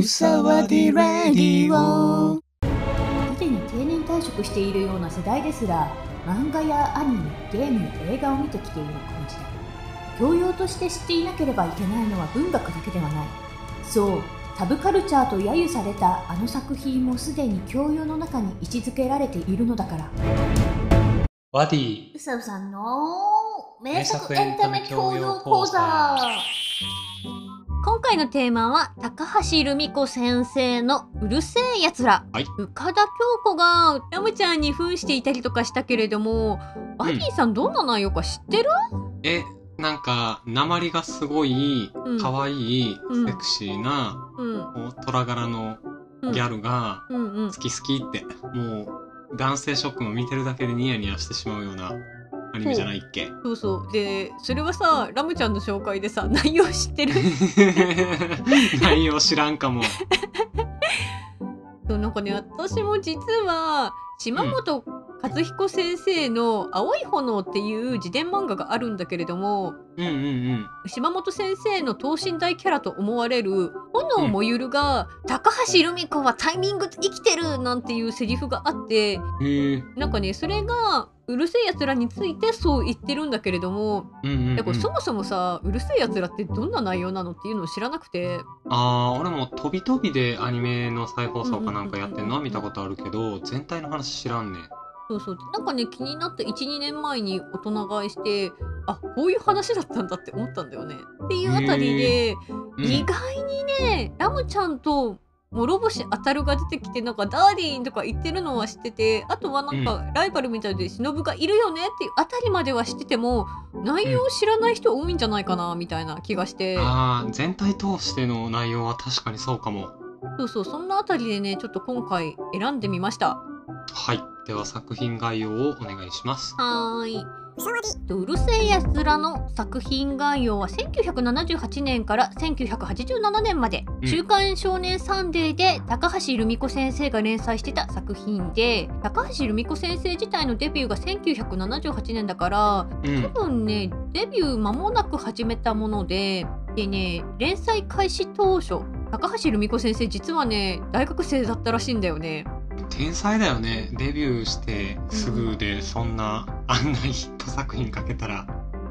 うさわでラディオ。すでに定年退職しているような世代ですら漫画やアニメゲームや映画を見てきているこの時代教養として知っていなければいけないのは文学だけではない。そう。サブカルチャーと揶揄されたあの作品もすでに教養の中に位置づけられているのだから。ワディ。うさうさんの名名作作エンタメ教教養講養講座座今回のテーマは高橋留美子先生のうるせえやつら、はい。深田恭子がラムちゃんに扮していたりとかしたけれどもバディさんどんな内容か知ってる、え、なんか、鉛がすごいうん、可愛い、うん。セクシーな、うん。虎柄のギャルが、好き好きって、もう、男性ショックも見てるだけでニヤニヤしてしまうようなアニメじゃないっけ？そうそうでそれはさラムちゃんの紹介でさ 内容知ってる？内容知らんかも。そうなんかね私も実は島本和彦先生の「青い炎」っていう自伝漫画があるんだけれどもうんうんうん。島本先生の等身大キャラと思われる炎もゆるが、高橋留美子はタイミング生きてるなんていうセリフがあって。なんかねそれがうるせえやつらについてそう言ってるんだけれども、うんうん、うん。でこれそもそもさうるせえやつらってどんな内容なのっていうのを知らなくてあー、俺も飛び飛びでアニメの再放送かなんかやってんの？は見たことあるけど、全体の話知らんね。そうそうなんかね気になった12年前に大人買いしてあこういう話だったんだって思ったんだよね。っていうあたりで、うん意外にねラムちゃんと諸星あたるが出てきてなんかダーリンとか言ってるのは知っててあとはなんかライバルみたいで忍がいるよねっていうあたりまでは知ってても内容を知らない人多いんじゃないかなみたいな気がして、あー、全体通しての内容は確かにそうかも。そうそうそんなあたりでねちょっと今回選んでみました。はい。では作品概要をお願いします。はーい。とうるせえやつらの作品概要は1978年から1987年まで「うん週刊少年サンデー」で高橋留美子先生が連載してた作品で高橋留美子先生自体のデビューが1978年だからうん多。分ねデビュー間もなく始めたものででね連載開始当初高橋留美子先生実はね大学生だったらしいんだよね。天才だよね。デビューしてすぐでそんなあんなヒット作品かけたら。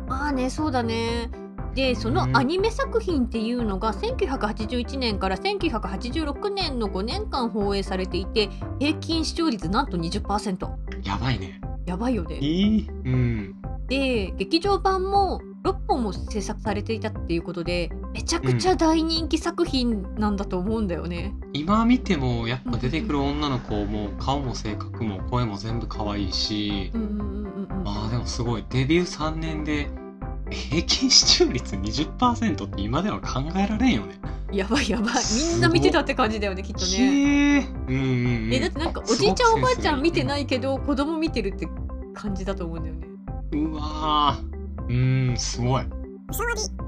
まあねそうだねでそのアニメ作品っていうのが1981年から1986年の5年間放映されていて平均視聴率なんと20%やばいね。やばいよねいいうん。で劇場版も6本も制作されていたっていうことでめちゃくちゃ大人気作品なんだと思うんだよね、今見てもやっぱ出てくる女の子も顔も性格も声も全部可愛いし、うん、うんうんうんうんああでもすごいデビュー3年で平均視聴率20%って今では考えられんよね。やばいやばいみんな見てたって感じだよねきっとね。うんうんうん。えだってなんかおじいちゃんおばあちゃん見てい。ないけど子供見てるって感じだと思うんだよねうわー。うーんすごい。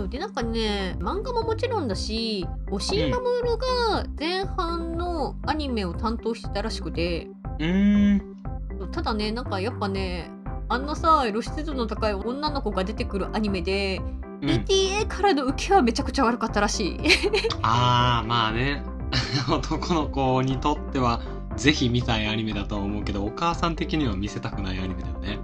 でなんかね漫画ももちろんだし押井守が前半のアニメを担当してたらしくて、うーん。ただねなんかやっぱねあんなさ露出度の高い女の子が出てくるアニメで、うん、PTA からの受けはめちゃくちゃ悪かったらしい。ああまあね。男の子にとってはぜひ見たいアニメだとは思うけどお母さん的には見せたくないアニメだよね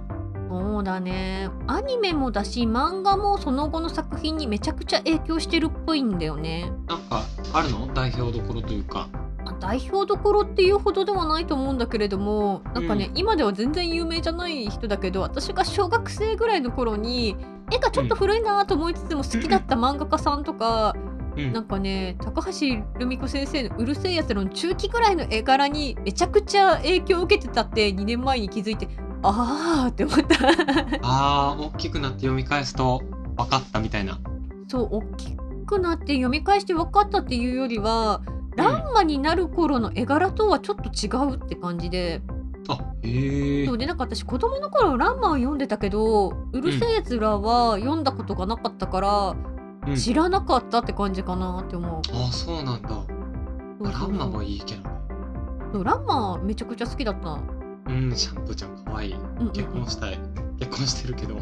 そうだね。アニメもだし漫画もその後の作品にめちゃくちゃ影響してるっぽいんだよね。なんかあるの？代表どころというか。まあ代表どころっていうほどではないと思うんだけれどもなんかね、う今では全然有名じゃない人だけど私が小学生ぐらいの頃に絵がちょっと古いなと思いつつも好きだった漫画家さんとか、うん。なんかね高橋留美子先生の「うるせえやつら」の中期ぐらいの絵柄にめちゃくちゃ影響を受けてたって2年前に気づいてあーって思った。あー大きくなって読み返すと分かったみたいな。そう大きくなって読み返して分かったっていうよりはランマになる頃の絵柄とはちょっと違うって感じで。あへえそうでなんか私子供の頃ランマは読んでたけど「うるせえやつら」は読んだことがなかったから、うん。知らなかったって感じかなって思う。あそうなんだ。そうそう。ランマもいいけどね。そうランマめちゃくちゃ好きだった。うん。シャンプーちゃんかわい。結婚したい。結婚してるけど。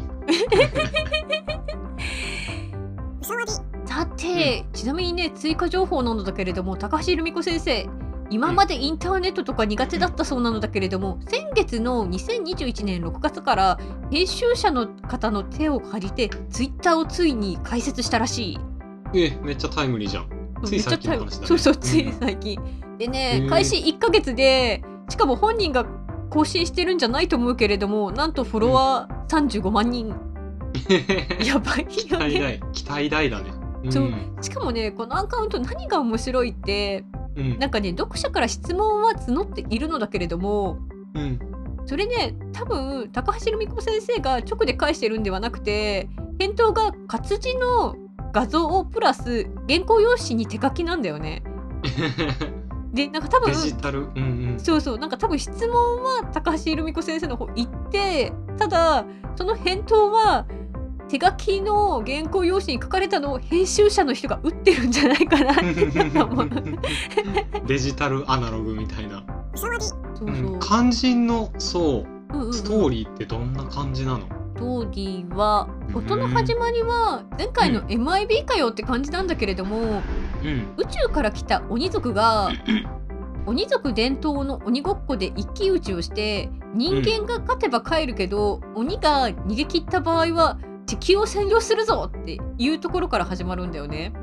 ささて、ちなみにね追加情報なのだけれども高橋留美子先生今までインターネットとか苦手だったそうなのだけれども先月の2021年6月から編集者の方の手を借りてツイッターをついに開設したらしい。えめっちゃタイムリーじゃん。つい最近の話だね。そうそうついうん最近。でへねー開始1ヶ月でしかも本人が更新してるんじゃないと思うけれどもなんとフォロワー35万人、やばい期よね。待大。期待大だね。そう。しかもねこのアカウント何が面白いってうん。なんかね読者から質問は募っているのだけれどもうん。それね多分高橋留美子先生が直で返してるんではなくて返答が活字の画像をプラス原稿用紙に手書きなんだよね。でなんか多分デジタル？うんうん。そうそうなんか多分質問は高橋留美子先生の方行ってただその返答は手書きの原稿用紙に書かれたのを編集者の人が打ってるんじゃないかなってちょっと思う。デジタルアナログみたいな、そう。そううん、肝心のそううんうんうん。ストーリーってどんな感じなの？ストーリーは音の始まりは前回の MIB かよって感じなんだけれどもうん。宇宙から来た鬼族が鬼族伝統の鬼ごっこで一騎打ちをして人間が勝てば帰るけど、鬼が逃げ切った場合は地球を占領するぞっていうところから始まるんだよね。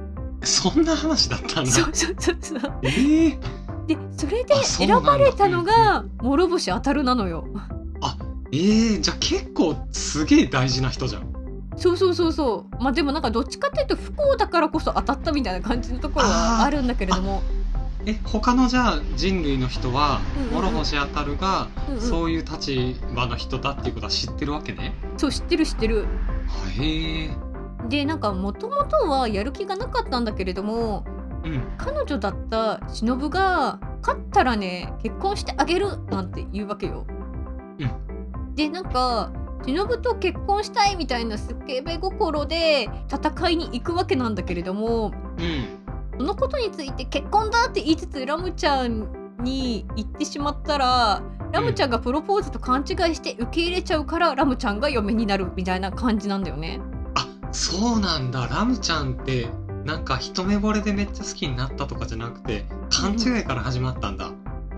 そんな話だったんだ。そうそうそうそう。えー、でそれで選ばれたのが諸星当たるなのよ。えー、じゃあ結構すげえ大事な人じゃんそうそうそうそう。まあでもなんかどっちかっていうと不幸だからこそ当たったみたいな感じのところはあるんだけれども。え他のじゃあ人類の人はうんうんうん。諸星あたるがうんうん。そういう立場の人だっていうことは知ってるわけね、そう知ってる知ってる。へえ。でなんかもともとはやる気がなかったんだけれどもうん。彼女だった忍が勝ったらね結婚してあげるなんて言うわけよ。でなんか忍と結婚したいみたいなスケベ心で戦いに行くわけなんだけれどもうん。そのことについて結婚だって言いつつラムちゃんに言ってしまったらラムちゃんがプロポーズと勘違いして受け入れちゃうからラムちゃんが嫁になるみたいな感じなんだよね。あそうなんだ。ラムちゃんってなんか一目惚れでめっちゃ好きになったとかじゃなくて勘違いから始まったんだ、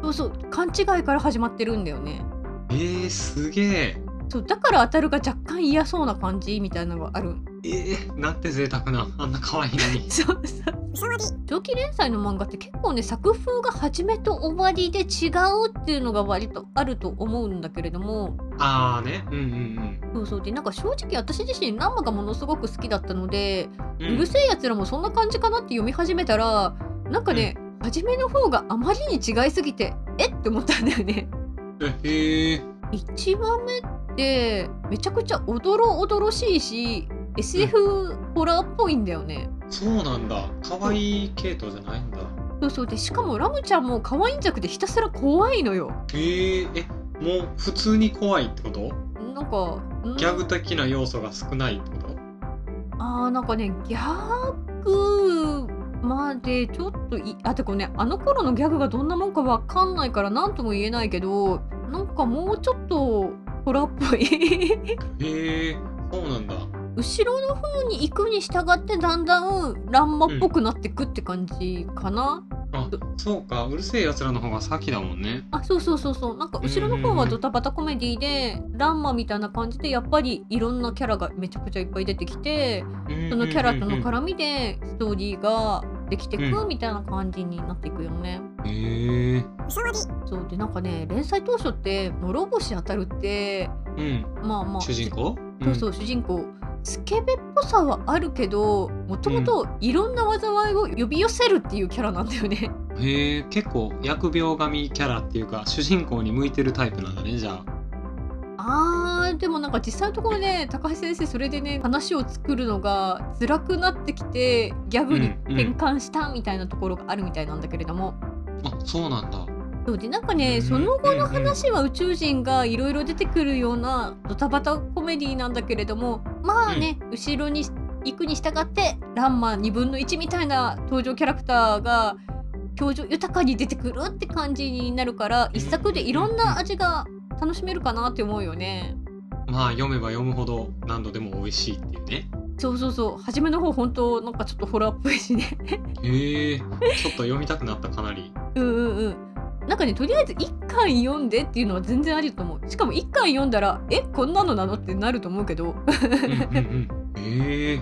そうそう。勘違いから始まってるんだよね。えー、すげえそうだから当たるが若干嫌そうな感じみたいなのがある。えー、なんて贅沢な。あんな可愛いのに。そうそう。長期連載の漫画って結構ね作風が始めと終わりで違うっていうのが割とあると思うんだけれども。ああね。うんうんそうそう。でなんか正直私自身ランマがものすごく好きだったので、ううんるせえやつらもそんな感じかなって読み始めたらなんかね、初めの方があまりに違いすぎてえって思ったんだよね。えへえ1話目ってめちゃくちゃおどろおどろしいし SF ホラーっぽいんだよね。そうなんだ。可愛い系統じゃないんだ。そうそう。でしかもラムちゃんも可愛いんじゃなくてひたすら怖いのよ。えー、えもう普通に怖いってこと？なんかん？ギャグ的な要素が少ないってこと？あーなんかねギャグまでちょっといあてかねあの頃のギャグがどんなもんかわかんないから何とも言えないけどなんかもうちょっとホラーっぽい。へえそうなんだ。後ろの方に行くに従ってだんだんランマっぽくなってくって感じかな、あそうか。うるせえやつらの方が先だもんね。あそうそうそうそう。なんか後ろの方はドタバタコメディでランマみたいな感じでやっぱりいろんなキャラがめちゃくちゃいっぱい出てきてそのキャラとの絡みでストーリーができてくみたいな感じになっていくよね。みへえそうでなんかね連載当初って諸星当たるってうん。まあまあ主人公？そうそう主人公。スケベっぽさはあるけどもともといろんな災いを呼び寄せるっていうキャラなんだよね。うんへえ結構疫病神キャラっていうか主人公に向いてるタイプなんだねじゃあ。あーでもなんか実際のところね高橋先生それでね話を作るのが辛くなってきてギャグに転換したみたいなところがあるみたいなんだけれども、あそうなんだ。そうでなんかね、うんその後の話は宇宙人がいろいろ出てくるようなドタバタコメディなんだけれどもまあね、後ろに行くに従ってランマ2分の1みたいな登場キャラクターが表情豊かに出てくるって感じになるから一作でいろんな味が楽しめるかなって思うよね。まあ読めば読むほど何度でも美味しいっていうねそうそうそう。初めの方本当なんかちょっとホラーっぽいしね。へえちょっと読みたくなったかなり。うんうんうん。なんかねとりあえず一巻読んでっていうのは全然ありだと思う。しかも一巻読んだらえこんなのなのってなると思うけど。うんうんうんへえ。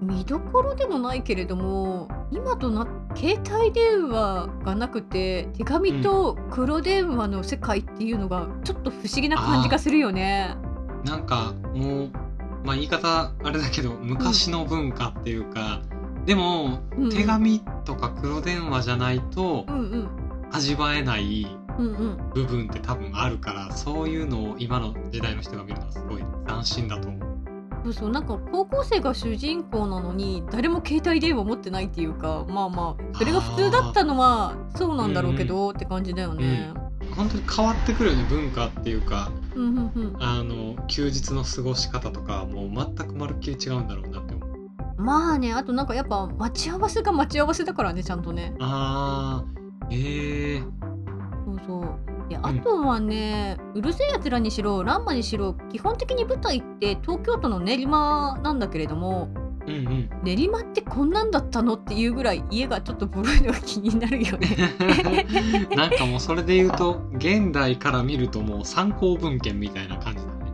見どころでもないけれども今とな携帯電話がなくて手紙と黒電話の世界っていうのがちょっと不思議な感じがするよね。なんかもうまあ言い方あれだけど昔の文化っていうか、でもうん手紙とか黒電話じゃないとうんうん。味わえないうんうん。部分って多分あるからそういうのを今の時代の人が見るのはすごい斬新だと思う。そうそうなんか高校生が主人公なのに誰も携帯電話持ってないっていうかまあまあそれが普通だったのはそうなんだろうけどって感じだよね。本当に変わってくるよね文化っていうかうんうんうん。あの休日の過ごし方とかもう全くまるっきり違うんだろうなって思う。まあねあとなんかやっぱ待ち合わせが待ち合わせだからねちゃんとね。あーえー、そうそう。であとはね、うるせえやつらにしろランマにしろ基本的に舞台って東京都の練馬なんだけれどもうんうん。練馬ってこんなんだったのっていうぐらい家がちょっとボロいのが気になるよね。なんかもうそれで言うと現代から見るともう参考文献みたいな感じだね。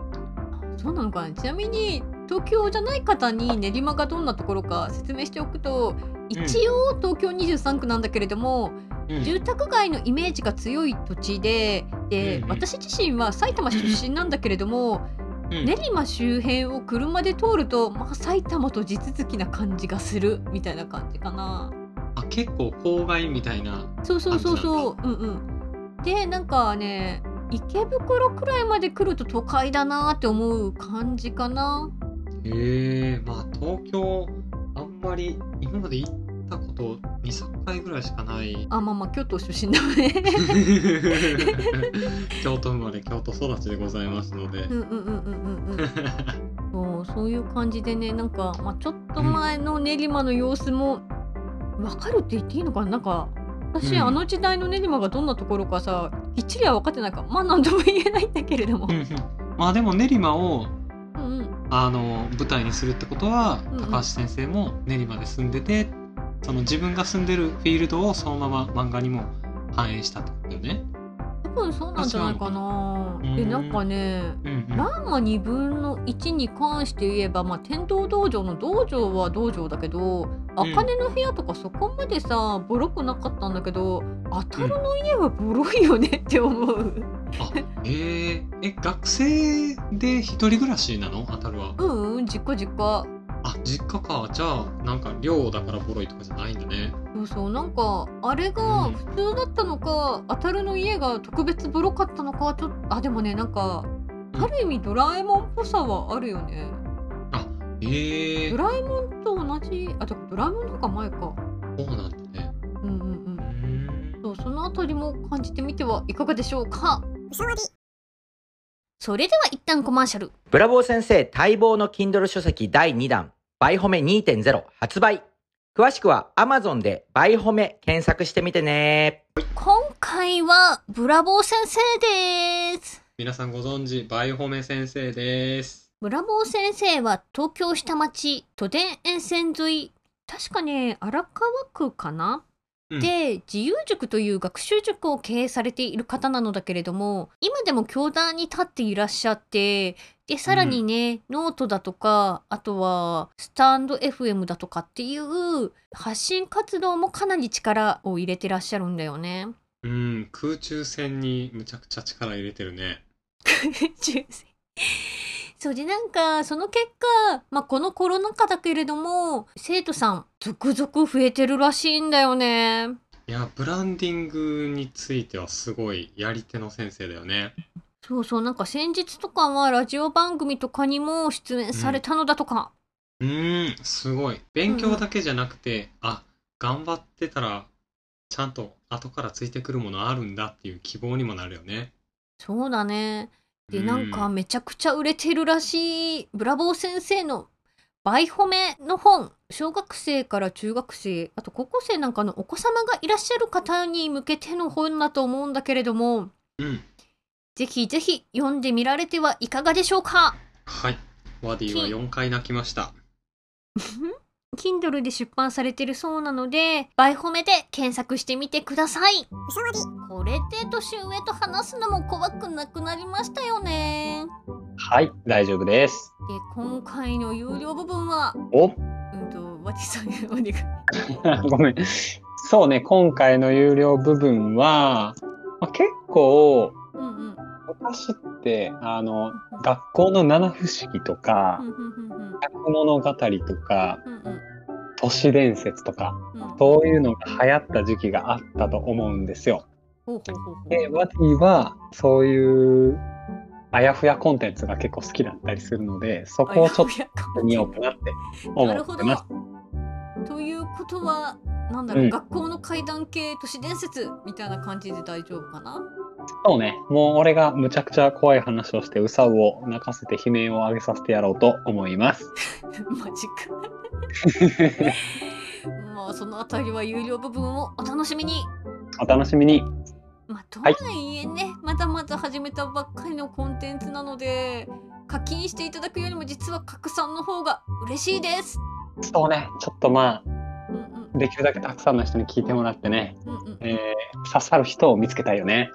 そうなのかなちなみに東京じゃない方に練馬がどんなところか説明しておくと一応東京23区なんだけれども、うん住宅街のイメージが強い土地でで、うんうん私自身は埼玉出身なんだけれども、うん練馬周辺を車で通ると、まあ、埼玉と地続きな感じがするみたいな感じかな。あ結構郊外みたいな。そうそうそうそう。うんうん。でなんかね池袋くらいまで来ると都会だなって思う感じかな。へえまあ東京あんまり今まで行ったこと23回ぐらいしかない。あまあまあ京都出身だね。京都生まれ京都育ちでございますのでう。んうんうんうんうんうん。そうそういう感じでねなんか、まあ、ちょっと前の練馬の様子も分かるって言っていいのかななんか私、うんあの時代の練馬がどんなところかさきっちりは分かってないからまあ何とも言えないんだけれどもうん。うんまあでも練馬をあの舞台にするってことは、うんうん高橋先生も練馬で住んでてその自分が住んでるフィールドをそのまま漫画にも反映したってことだよね。多分そうなんじゃないかな。うんでなんかねうんうんランマ2分の1に関して言えば、まあ、天道道場の道場は道場だけど茜の部屋とかそこまでさボロくなかったんだけど当たるの家はボロいよねって思う。あえー、え学生で一人暮らしなの？当たるは。うんうん実家実家。あ実家かじゃあなんか寮だからボロいとかじゃないんだね。そうそうなんかあれがうん普通だったのか、当たるの家が特別ボロかったのかはちょっとあでもねなんかうんある意味ドラえもんっぽさはあるよね。えー、ドラえもんと同じあでもドラえもんの方が前か。そうなんだね。うんうんうんう。ーんそうそのあたりも感じてみてはいかがでしょうかそれでは一旦コマーシャルブラボー先生待望の Kindle 書籍第2弾、バイホメ2.0発売。詳しくは Amazon でバイホメ検索してみてね。今回はブラボー先生です皆さんご存知バイホメ先生です。ブラボー先生は東京下町都電沿線沿い確かね荒川区かな、うんで自由塾という学習塾を経営されている方なのだけれども今でも教壇に立っていらっしゃってでさらにね、ノートだとかあとはスタンド FM だとかっていう発信活動もかなり力を入れてらっしゃるんだよね。うん空中戦にむちゃくちゃ力入れてるね。抽選そうでなんかその結果、まあ、このコロナ禍だけれども生徒さん続々増えてるらしいんだよね。いやブランディングについてはすごいやり手の先生だよね。そうそうなんか先日とかはラジオ番組とかにも出演されたのだとか、うーんすごい勉強だけじゃなくて、あ頑張ってたらちゃんと後からついてくるものあるんだっていう希望にもなるよね。そうだねでうんなん。かめちゃくちゃ売れてるらしいブラボー先生のバイ褒めの本小学生から中学生あと高校生なんかのお子様がいらっしゃる方に向けての本だと思うんだけれどもうん。ぜひぜひ読んでみられてはいかがでしょうか？はい。ワディは4回泣きました。Kindle で出版されてるそうなので、バイホメで検索してみてください。これで年上と話すのも怖くなくなりましたよね。はい、大丈夫です。で、今回の有料部分は、お？うんと、ワティさんお願い。ごめん。そうね、今回の有料部分は、まあ、結構、うんうん。昔って、あの、学校の七不思議とか物語とか、都市伝説とか、うんそういうのが流行った時期があったと思うんですよ。で、ワティは、そういう、あやふやコンテンツが結構好きだったりするので、そこをちょっと見ようかなって思なるほどってます。。ということは、なんだろう、うん学校の怪談系都市伝説みたいな感じで大丈夫かな？そうね、もう俺がむちゃくちゃ怖い話をして、うさうを泣かせて悲鳴を上げさせてやろうと思います。マジか。まあ、そのあたりは有料部分をお楽しみに。お楽しみに。まあ、とははいいえね、まだまだ始めたばっかりのコンテンツなので、課金していただくよりも実は拡散の方が嬉しいです。そうね、ちょっとまうんうんあ、できるだけたくさんの人に聞いてもらってね、うんうん。えー刺さる人を見つけたいよね。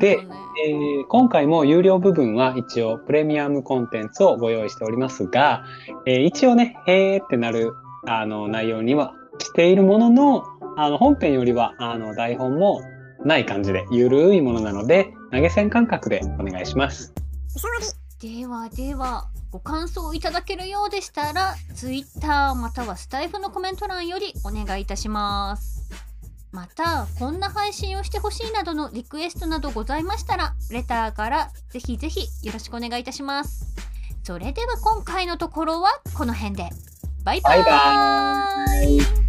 そうなんだよね。えー今回も有料部分は一応プレミアムコンテンツをご用意しておりますが、えー一応ね、へーってなるあの内容にはしているものの、あの本編よりはあの台本もない感じで、ゆるいものなので、投げ銭感覚でお願いします。ではでは、ご感想いただけるようでしたら、Twitter またはスタイフのコメント欄よりお願いいたします。また、こんな配信をしてほしいなどのリクエストなどございましたら、レターからぜひぜひよろしくお願いいたします。それでは今回のところはこの辺で。バイバイバイバ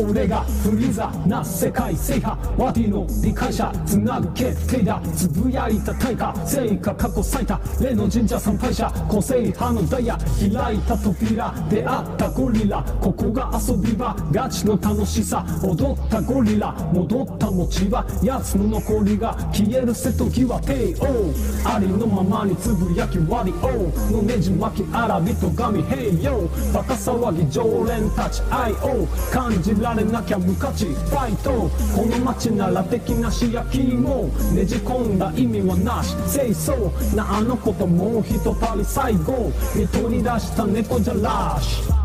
俺がフリーザな世界制覇ワディの理解者つなぐ決定だつぶやいた対価成果過去最多例の神社参拝者個性派のダイヤ開いた扉出会ったゴリラここが遊び場ガチの楽しさ踊ったゴリラ戻った持ち場奴の残りが消える瀬戸際帝王ありのままにつぶやき割り王のねじ巻きあらびと神平洋バカ騒ぎ常連たち愛を感じらられなきゃ無価値ファイト。この街なら的なし焼きもねじ込んだ意味はなし。清掃。なあの子ともう一たり最後。見取り出した猫じゃらし